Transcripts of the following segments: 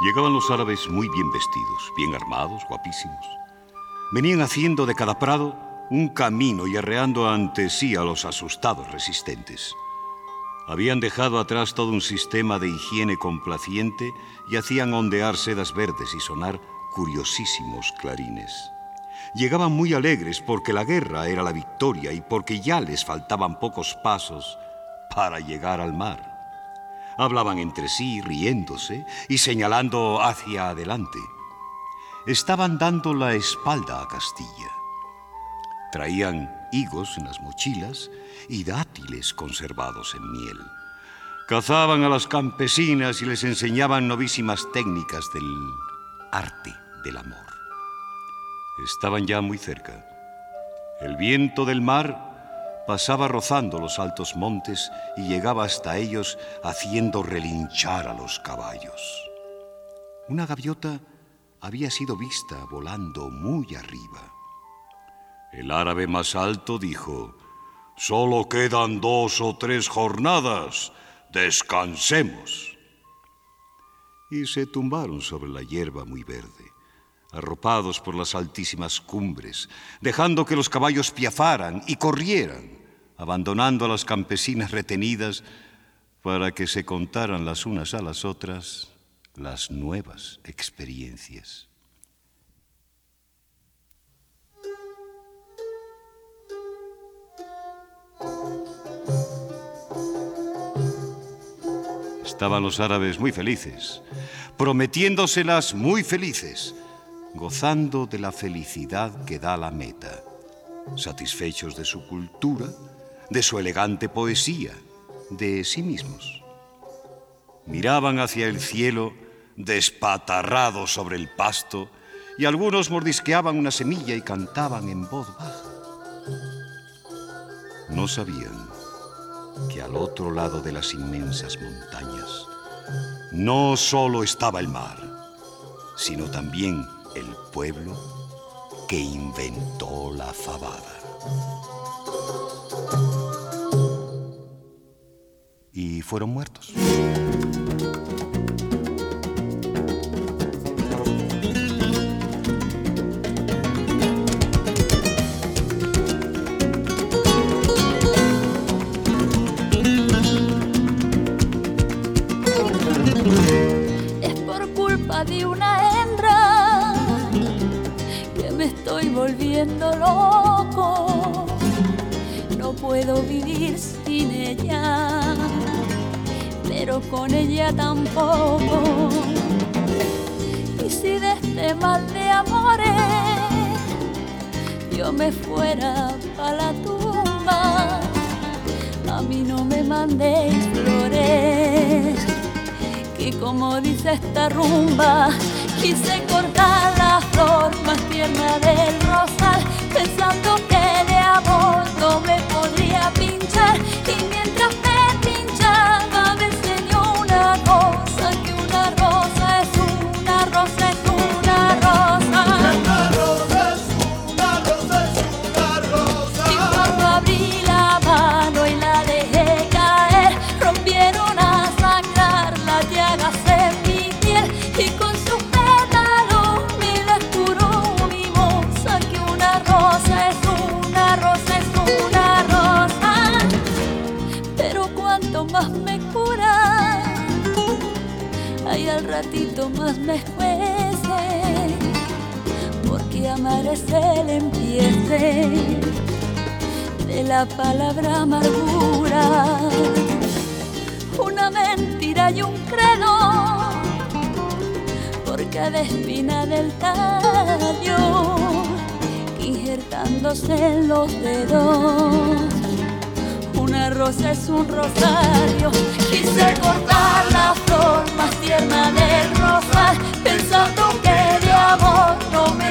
Llegaban los árabes muy bien vestidos, bien armados, guapísimos. Venían haciendo de cada prado un camino y arreando ante sí a los asustados resistentes. Habían dejado atrás todo un sistema de higiene complaciente y hacían ondear sedas verdes y sonar curiosísimos clarines. Llegaban muy alegres porque la guerra era la victoria y porque ya les faltaban pocos pasos para llegar al mar. Hablaban entre sí, riéndose y señalando hacia adelante. Estaban dando la espalda a Castilla. Traían higos en las mochilas y dátiles conservados en miel. Cazaban a las campesinas y les enseñaban novísimas técnicas del arte del amor. Estaban ya muy cerca. El viento del mar pasaba rozando los altos montes y llegaba hasta ellos haciendo relinchar a los caballos. Una gaviota había sido vista volando muy arriba. El árabe más alto dijo, Solo quedan dos o tres jornadas, descansemos. Y se tumbaron sobre la hierba muy verde arropados por las altísimas cumbres, dejando que los caballos piafaran y corrieran, abandonando a las campesinas retenidas para que se contaran las unas a las otras las nuevas experiencias. Estaban los árabes muy felices, prometiéndoselas muy felices, gozando de la felicidad que da la meta, satisfechos de su cultura, de su elegante poesía, de sí mismos. Miraban hacia el cielo despatarrados sobre el pasto y algunos mordisqueaban una semilla y cantaban en voz baja. No sabían que al otro lado de las inmensas montañas no solo estaba el mar, sino también el pueblo que inventó la fabada. Y fueron muertos. Es por culpa de una hembra que me estoy volviendo loco. Puedo vivir sin ella, pero con ella tampoco. Y si de este mal de amores yo me fuera para la tumba, a mí no me mandéis flores y como dice esta rumba, quise cortar la flor más tierna del rosal, pensando que de no me podría pinchar. Y mientras me es el empiece de la palabra amargura, una mentira y un credo, por cada espina del tallo, injertándose en los dedos. Una rosa es un rosario, quise cortar la flor más tierna del rosal, pensando que de amor no me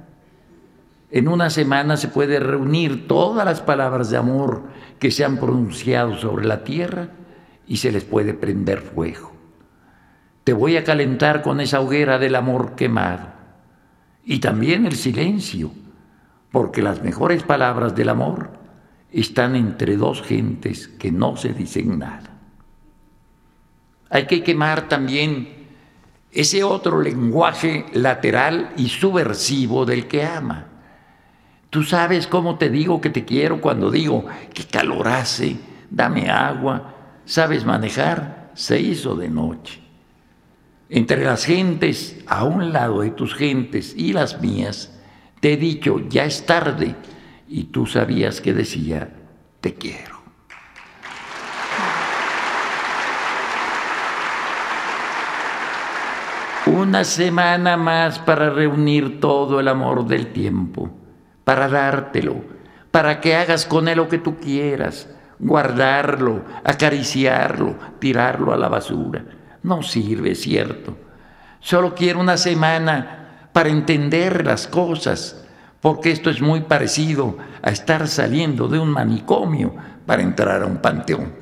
En una semana se puede reunir todas las palabras de amor que se han pronunciado sobre la tierra y se les puede prender fuego. Te voy a calentar con esa hoguera del amor quemado. Y también el silencio, porque las mejores palabras del amor están entre dos gentes que no se dicen nada. Hay que quemar también ese otro lenguaje lateral y subversivo del que ama. Tú sabes cómo te digo que te quiero cuando digo que calor hace, dame agua, sabes manejar, se hizo de noche. Entre las gentes, a un lado de tus gentes y las mías, te he dicho, ya es tarde, y tú sabías que decía, te quiero. Una semana más para reunir todo el amor del tiempo, para dártelo, para que hagas con él lo que tú quieras, guardarlo, acariciarlo, tirarlo a la basura. No sirve, cierto. Solo quiero una semana para entender las cosas, porque esto es muy parecido a estar saliendo de un manicomio para entrar a un panteón.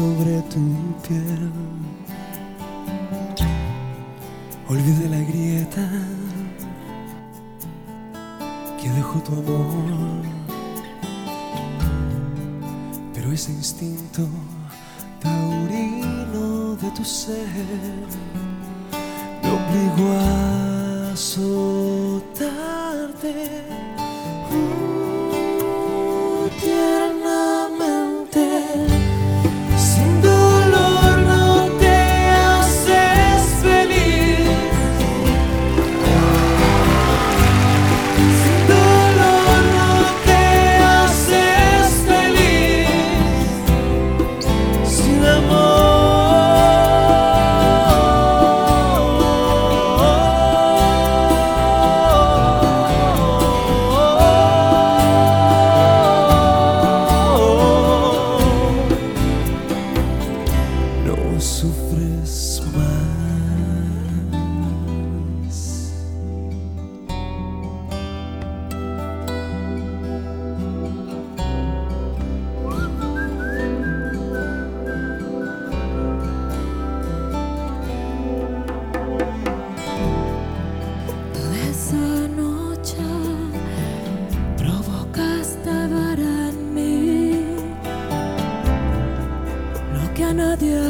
Sobre tu piel. Olvidé la grieta que dejó tu amor, pero ese instinto taurino de tu ser me obligó a soltarte. Nadie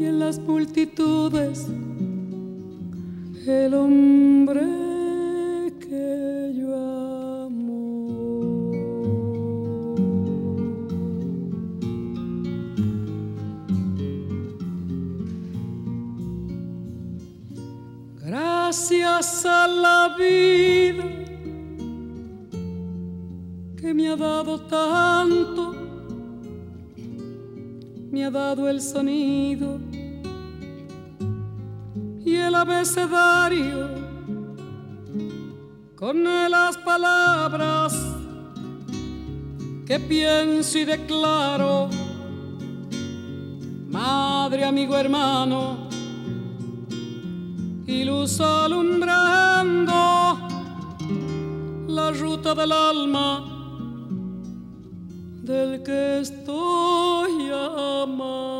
y en las multitudes el hombre que yo amo. Gracias a la vida que me ha dado tanto, me ha dado el sonido el abecedario con las palabras que pienso y declaro, madre, amigo, hermano, y luz alumbrando la ruta del alma del que estoy amando.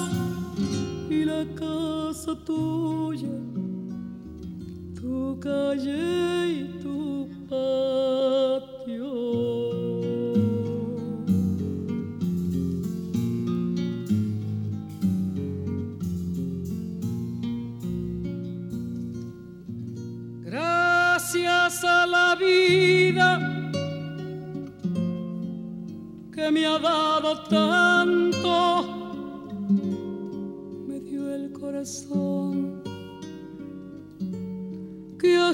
tuya, tu calle y tu patio. Gracias a la vida que me ha dado tanto,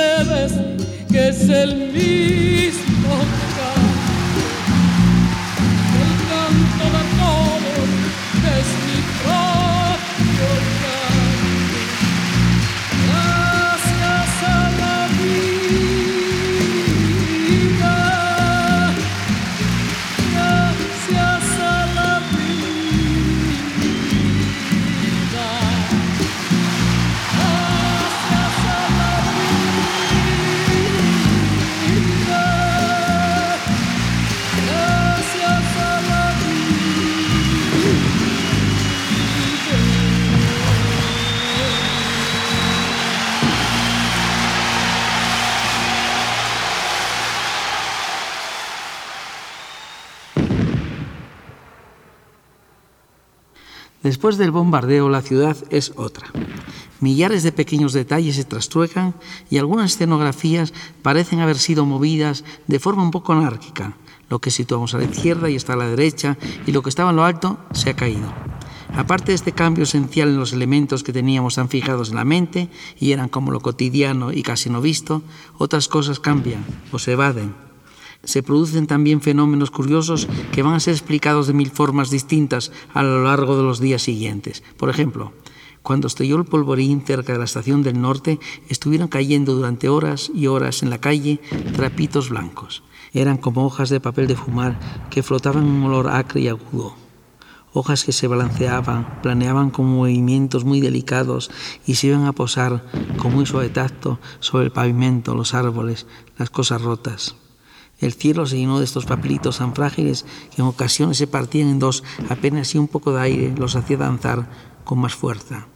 ustedes que es el mismo Después del bombardeo, la ciudad es otra. Millares de pequeños detalles se trastruecan y algunas escenografías parecen haber sido movidas de forma un poco anárquica. Lo que situamos a la izquierda y está a la derecha y lo que estaba en lo alto se ha caído. Aparte de este cambio esencial en los elementos que teníamos tan fijados en la mente y eran como lo cotidiano y casi no visto, otras cosas cambian o se evaden. Se producen también fenómenos curiosos que van a ser explicados de mil formas distintas a lo largo de los días siguientes. Por ejemplo, cuando estalló el polvorín cerca de la estación del norte, estuvieron cayendo durante horas y horas en la calle trapitos blancos. Eran como hojas de papel de fumar que flotaban en un olor acre y agudo. Hojas que se balanceaban, planeaban con movimientos muy delicados y se iban a posar con muy suave tacto sobre el pavimento, los árboles, las cosas rotas. El cielo se llenó de estos papelitos tan frágiles que en ocasiones se partían en dos, apenas si un poco de aire los hacía danzar con más fuerza.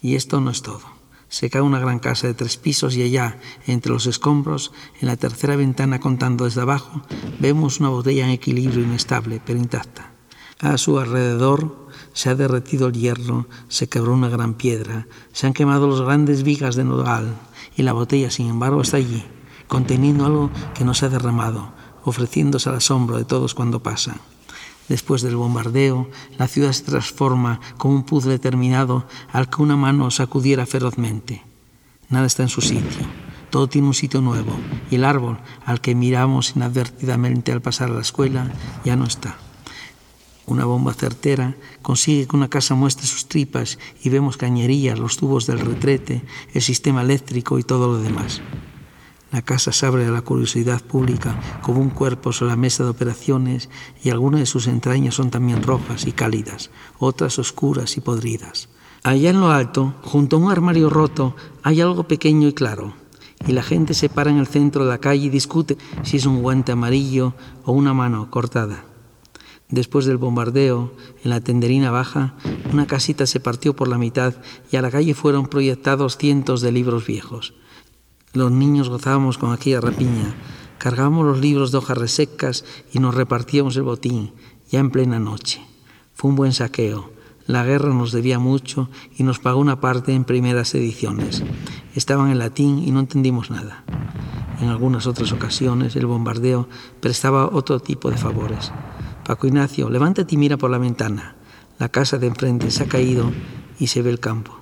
Y esto no es todo. Se cae una gran casa de tres pisos y allá, entre los escombros, en la tercera ventana contando desde abajo, vemos una botella en equilibrio inestable, pero intacta. A su alrededor se ha derretido el hierro, se quebró una gran piedra, se han quemado las grandes vigas de nogal y la botella, sin embargo, está allí, conteniendo algo que no se ha derramado, ofreciéndose al asombro de todos cuando pasa. Después del bombardeo, la ciudad se transforma como un puzzle terminado al que una mano sacudiera ferozmente. Nada está en su sitio, todo tiene un sitio nuevo, y el árbol al que miramos inadvertidamente al pasar a la escuela ya no está. Una bomba certera consigue que una casa muestre sus tripas y vemos cañerías, los tubos del retrete, el sistema eléctrico y todo lo demás. La casa se abre a la curiosidad pública como un cuerpo sobre la mesa de operaciones y algunas de sus entrañas son también rojas y cálidas, otras oscuras y podridas. Allá en lo alto, junto a un armario roto, hay algo pequeño y claro. y la gente se para en el centro de la calle y discute si es un guante amarillo o una mano cortada. Después del bombardeo, en la tenderina baja, una casita se partió por la mitad y a la calle fueron proyectados cientos de libros viejos. Los niños gozábamos con aquella rapiña, cargábamos los libros de hojas resecas y nos repartíamos el botín, ya en plena noche. Fue un buen saqueo. La guerra nos debía mucho y nos pagó una parte en primeras ediciones. Estaban en latín y no entendimos nada. En algunas otras ocasiones el bombardeo prestaba otro tipo de favores. Paco Ignacio, levántate y mira por la ventana. La casa de enfrente se ha caído y se ve el campo.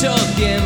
talking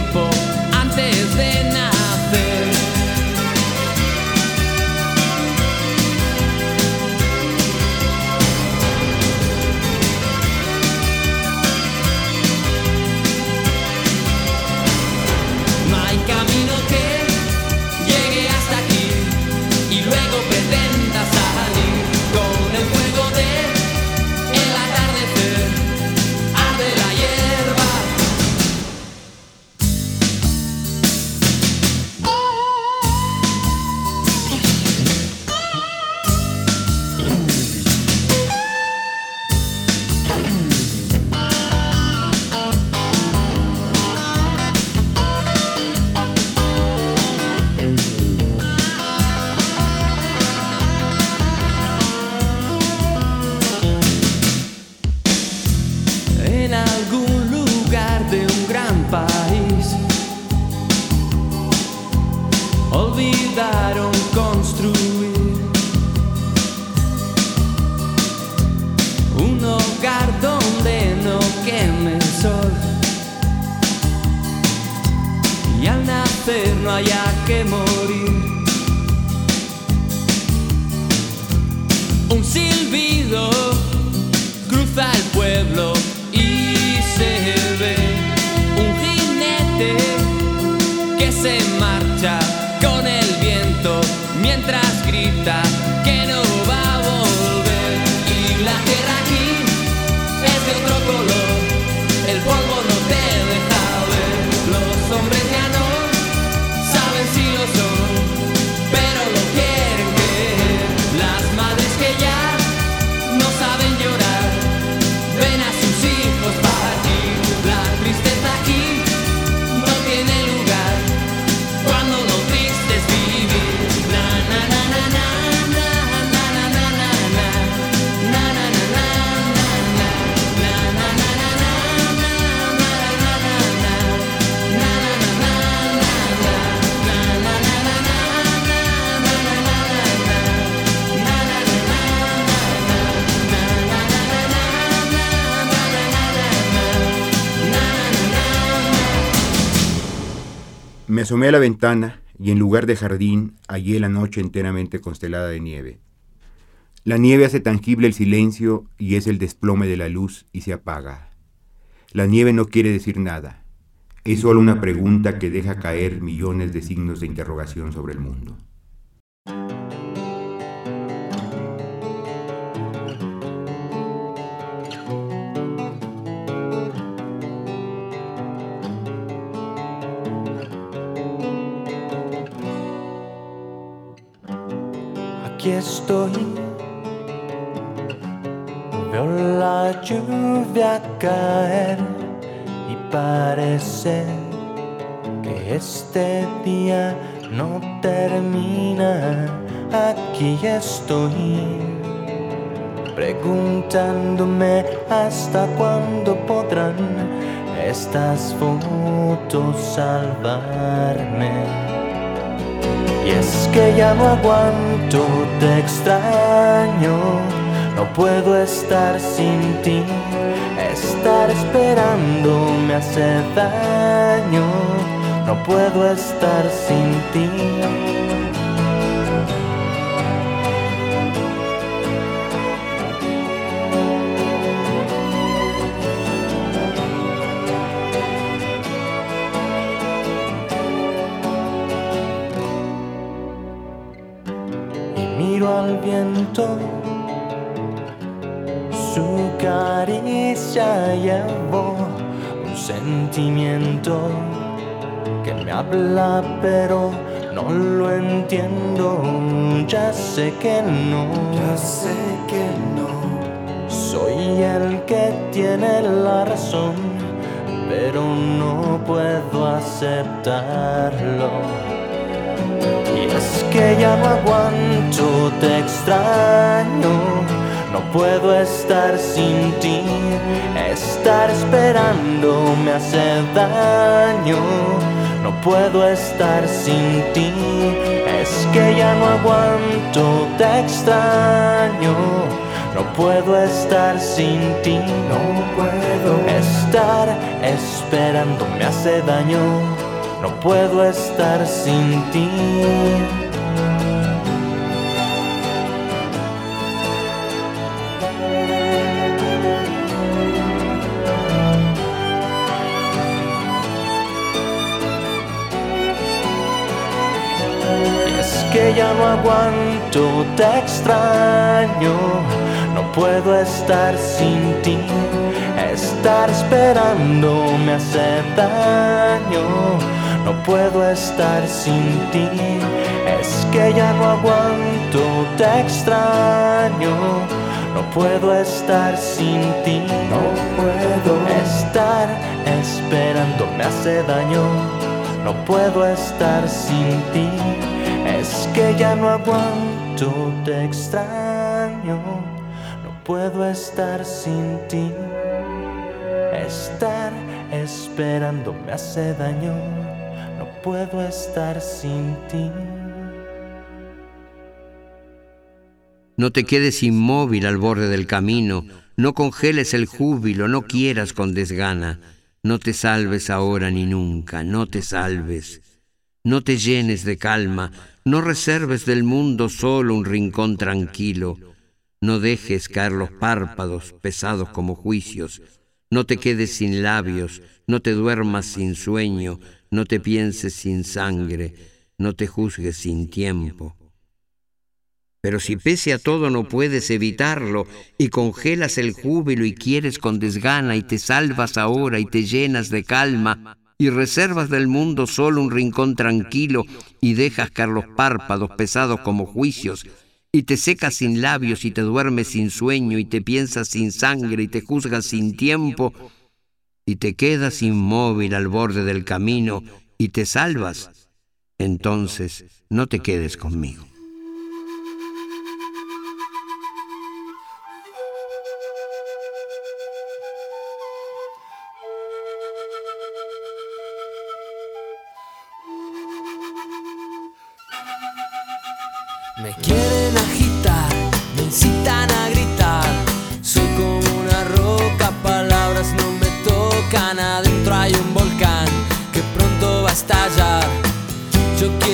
asomé a la ventana y en lugar de jardín hallé la noche enteramente constelada de nieve. La nieve hace tangible el silencio y es el desplome de la luz y se apaga. La nieve no quiere decir nada. Es solo una pregunta que deja caer millones de signos de interrogación sobre el mundo. Aquí estoy. Veo la lluvia caer y parece que este día no termina. Aquí estoy preguntándome hasta cuándo podrán estas fotos salvarme. Y es que ya no aguanto, te extraño, no puedo estar sin ti. Estar esperando me hace daño, no puedo estar sin ti. Viento. Su caricia llevó un sentimiento que me habla, pero no lo entiendo. Ya sé que no, ya sé que no. Soy el que tiene la razón, pero no puedo aceptarlo que ya no aguanto, te extraño. No puedo estar sin ti, estar esperando me hace daño. No puedo estar sin ti, es que ya no aguanto, te extraño. No puedo estar sin ti, no puedo estar esperando me hace daño. No puedo estar sin ti. No aguanto, te extraño, no puedo estar sin ti. Estar esperando me hace daño, no puedo estar sin ti. Es que ya no aguanto, te extraño, no puedo estar sin ti. No puedo estar esperando me hace daño, no puedo estar sin ti. Que ya no aguanto, te extraño, no puedo estar sin ti. Estar esperando me hace daño, no puedo estar sin ti. No te quedes inmóvil al borde del camino, no congeles el júbilo, no quieras con desgana, no te salves ahora ni nunca, no te salves. No te llenes de calma, no reserves del mundo solo un rincón tranquilo. No dejes caer los párpados pesados como juicios. No te quedes sin labios, no te duermas sin sueño, no te pienses sin sangre, no te juzgues sin tiempo. Pero si pese a todo no puedes evitarlo y congelas el júbilo y quieres con desgana y te salvas ahora y te llenas de calma, y reservas del mundo solo un rincón tranquilo y dejas caer los párpados pesados como juicios, y te secas sin labios y te duermes sin sueño y te piensas sin sangre y te juzgas sin tiempo, y te quedas inmóvil al borde del camino y te salvas, entonces no te quedes conmigo. Me quieren agitar, me incitan a gritar. Soy como una roca, palabras no me tocan. Adentro hay un volcán que pronto va a estallar. Yo quiero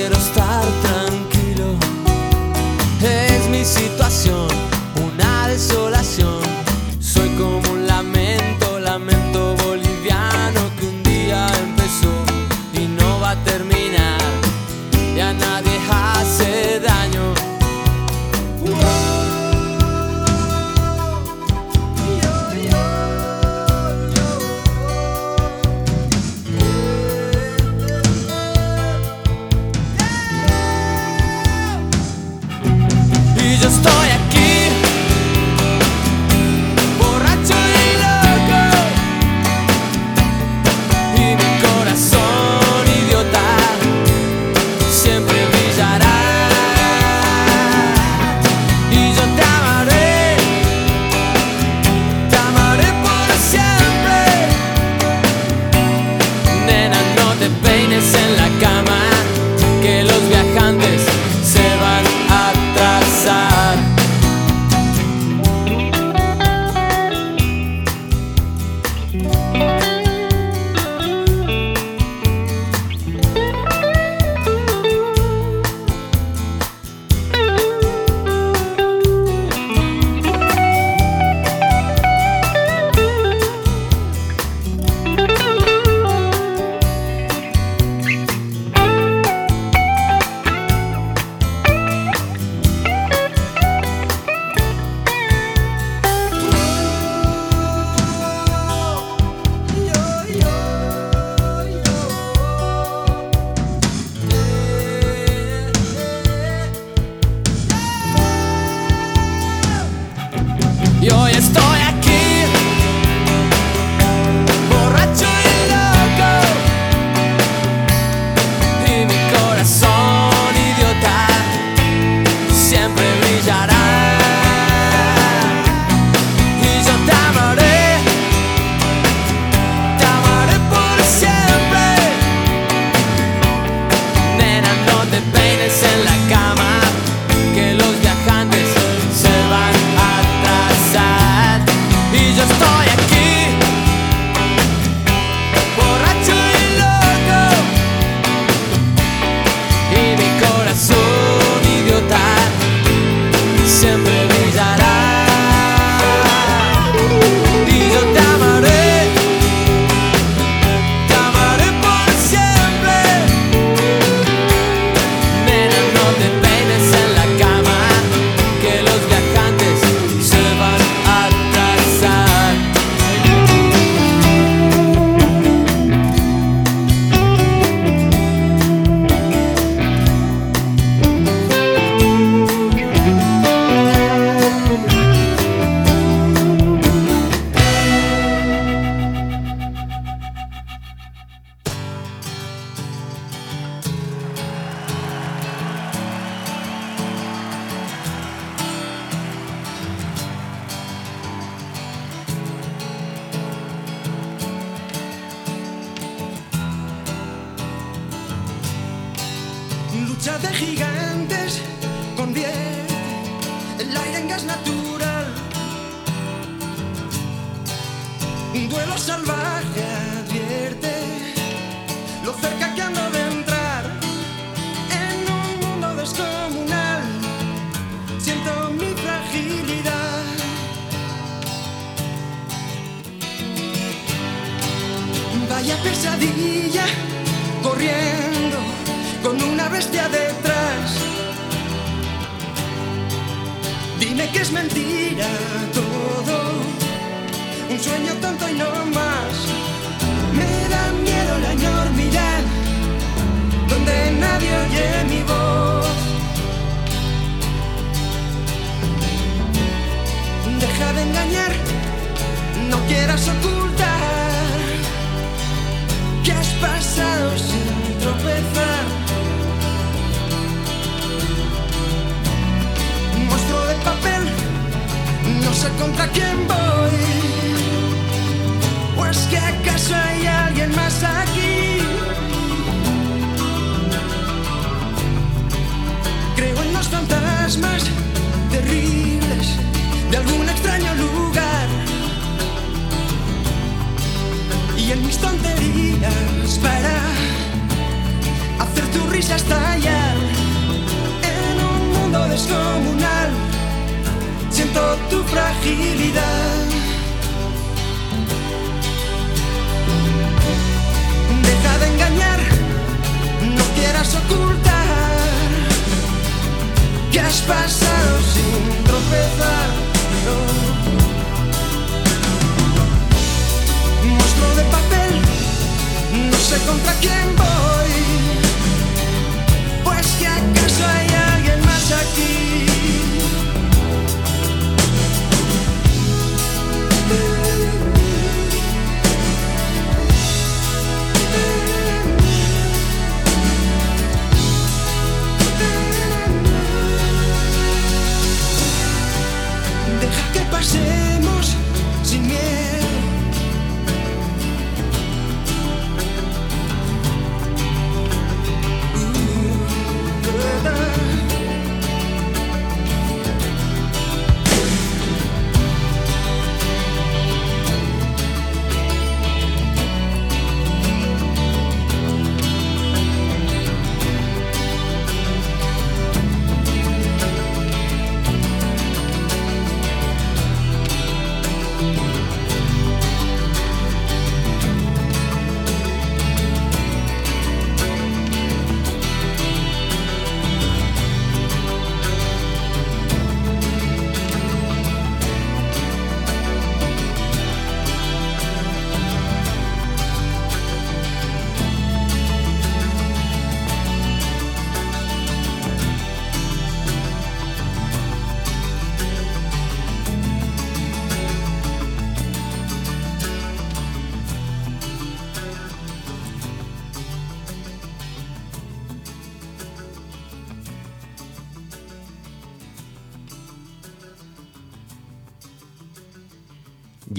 Deja que pasemos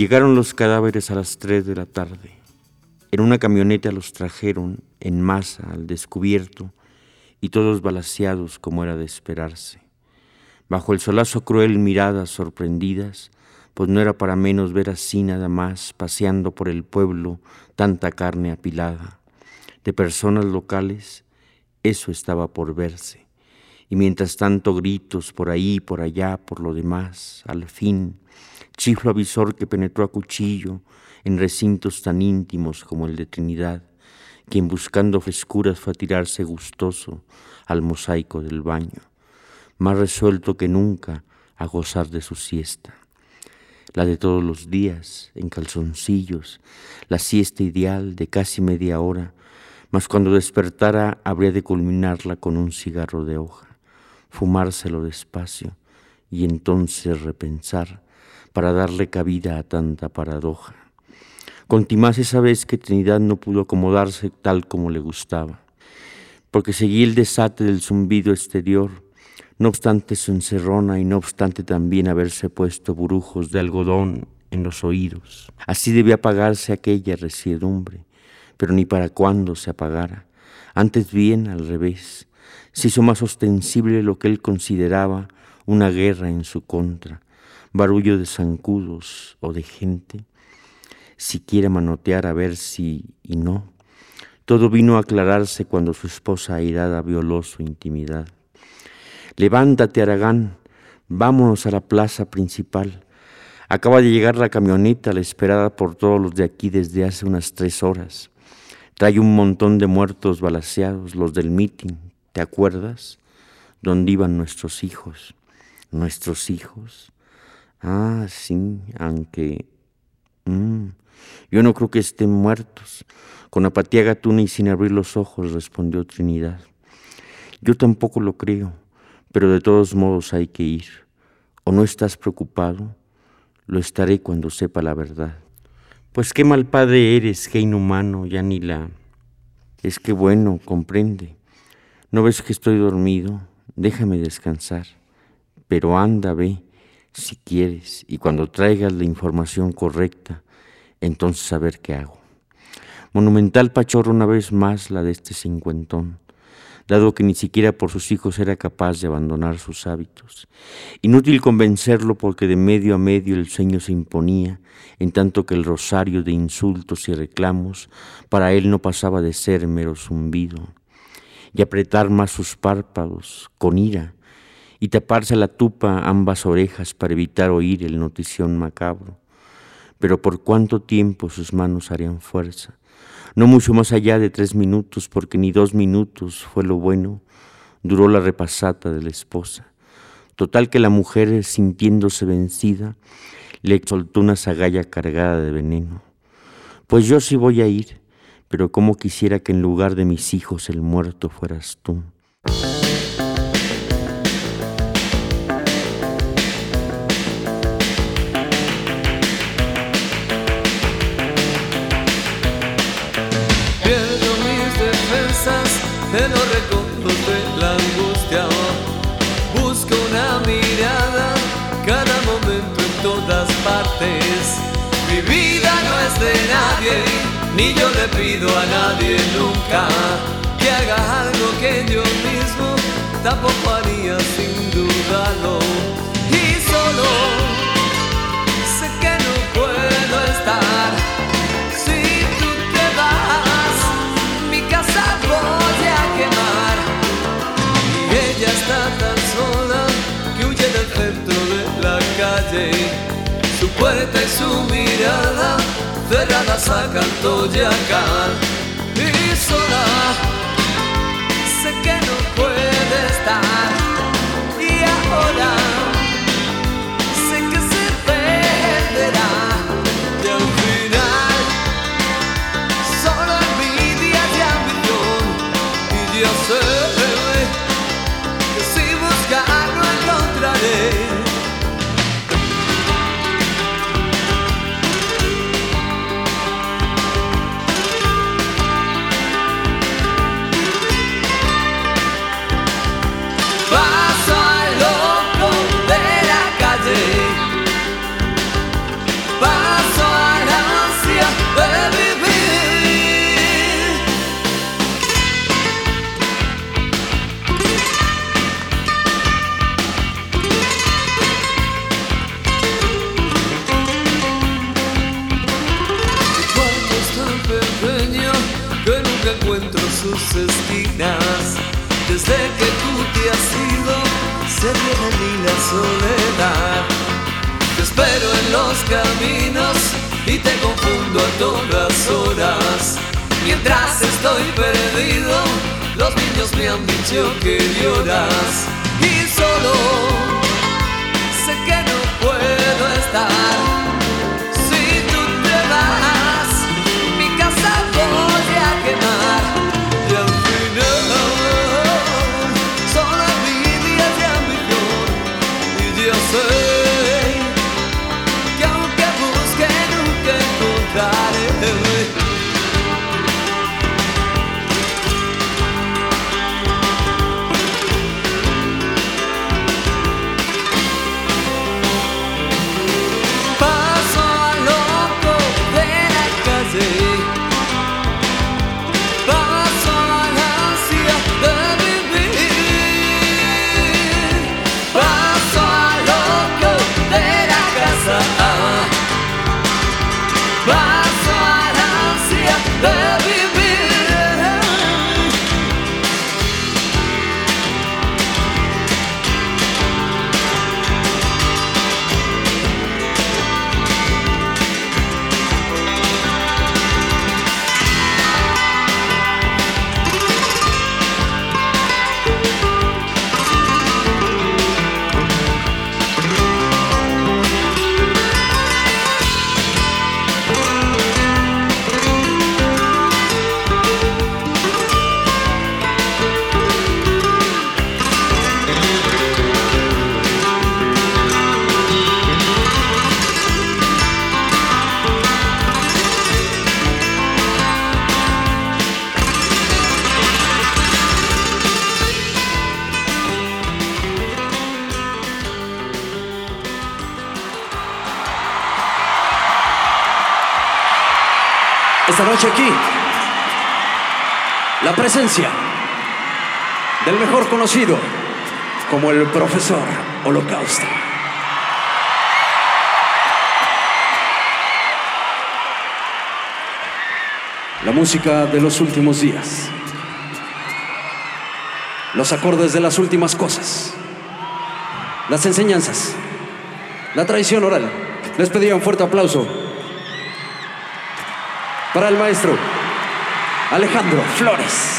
Llegaron los cadáveres a las 3 de la tarde. En una camioneta los trajeron en masa al descubierto y todos balaseados como era de esperarse. Bajo el solazo cruel miradas sorprendidas, pues no era para menos ver así nada más paseando por el pueblo tanta carne apilada. De personas locales, eso estaba por verse. Y mientras tanto gritos por ahí, por allá, por lo demás, al fin, chiflo avisor que penetró a cuchillo en recintos tan íntimos como el de Trinidad, quien buscando frescuras fue a tirarse gustoso al mosaico del baño, más resuelto que nunca a gozar de su siesta. La de todos los días, en calzoncillos, la siesta ideal de casi media hora, mas cuando despertara habría de culminarla con un cigarro de hoja fumárselo despacio y entonces repensar para darle cabida a tanta paradoja. Contimás esa vez que Trinidad no pudo acomodarse tal como le gustaba, porque seguí el desate del zumbido exterior, no obstante su encerrona y no obstante también haberse puesto burujos de algodón en los oídos. Así debía apagarse aquella resiedumbre, pero ni para cuándo se apagara, antes bien al revés, se hizo más ostensible lo que él consideraba una guerra en su contra, barullo de zancudos o de gente, si quiere manotear a ver si y no. Todo vino a aclararse cuando su esposa airada violó su intimidad. Levántate, Aragán, vámonos a la plaza principal. Acaba de llegar la camioneta, la esperada por todos los de aquí desde hace unas tres horas. Trae un montón de muertos balaseados, los del mitin, ¿Te acuerdas? ¿Dónde iban nuestros hijos? ¿Nuestros hijos? Ah, sí, aunque... Mm, yo no creo que estén muertos. Con apatía gatuna y sin abrir los ojos respondió Trinidad. Yo tampoco lo creo, pero de todos modos hay que ir. ¿O no estás preocupado? Lo estaré cuando sepa la verdad. Pues qué mal padre eres, qué inhumano, ya ni la... Es que bueno, comprende. ¿No ves que estoy dormido? Déjame descansar. Pero anda, ve, si quieres, y cuando traigas la información correcta, entonces a ver qué hago. Monumental pachorro una vez más la de este cincuentón, dado que ni siquiera por sus hijos era capaz de abandonar sus hábitos. Inútil convencerlo porque de medio a medio el sueño se imponía, en tanto que el rosario de insultos y reclamos para él no pasaba de ser mero zumbido y apretar más sus párpados con ira y taparse la tupa ambas orejas para evitar oír el notición macabro. Pero por cuánto tiempo sus manos harían fuerza, no mucho más allá de tres minutos, porque ni dos minutos fue lo bueno, duró la repasata de la esposa. Total que la mujer, sintiéndose vencida, le soltó una zagalla cargada de veneno. Pues yo sí voy a ir, pero cómo quisiera que en lugar de mis hijos el muerto fueras tú. En los recodos de la angustia. Busco una mirada cada momento en todas partes. Mi vida no es de nadie ni yo le pido a nadie nunca que haga algo que yo mismo tampoco haría sin dudarlo. Y solo Su puerta y su mirada cerradas a canto y a y sola los caminos y te confundo a todas horas. Mientras estoy perdido, los niños me han dicho que lloras. Y solo sé que no puedo estar. Profesor Holocausto. La música de los últimos días. Los acordes de las últimas cosas. Las enseñanzas. La tradición oral. Les pediría un fuerte aplauso para el maestro Alejandro Flores.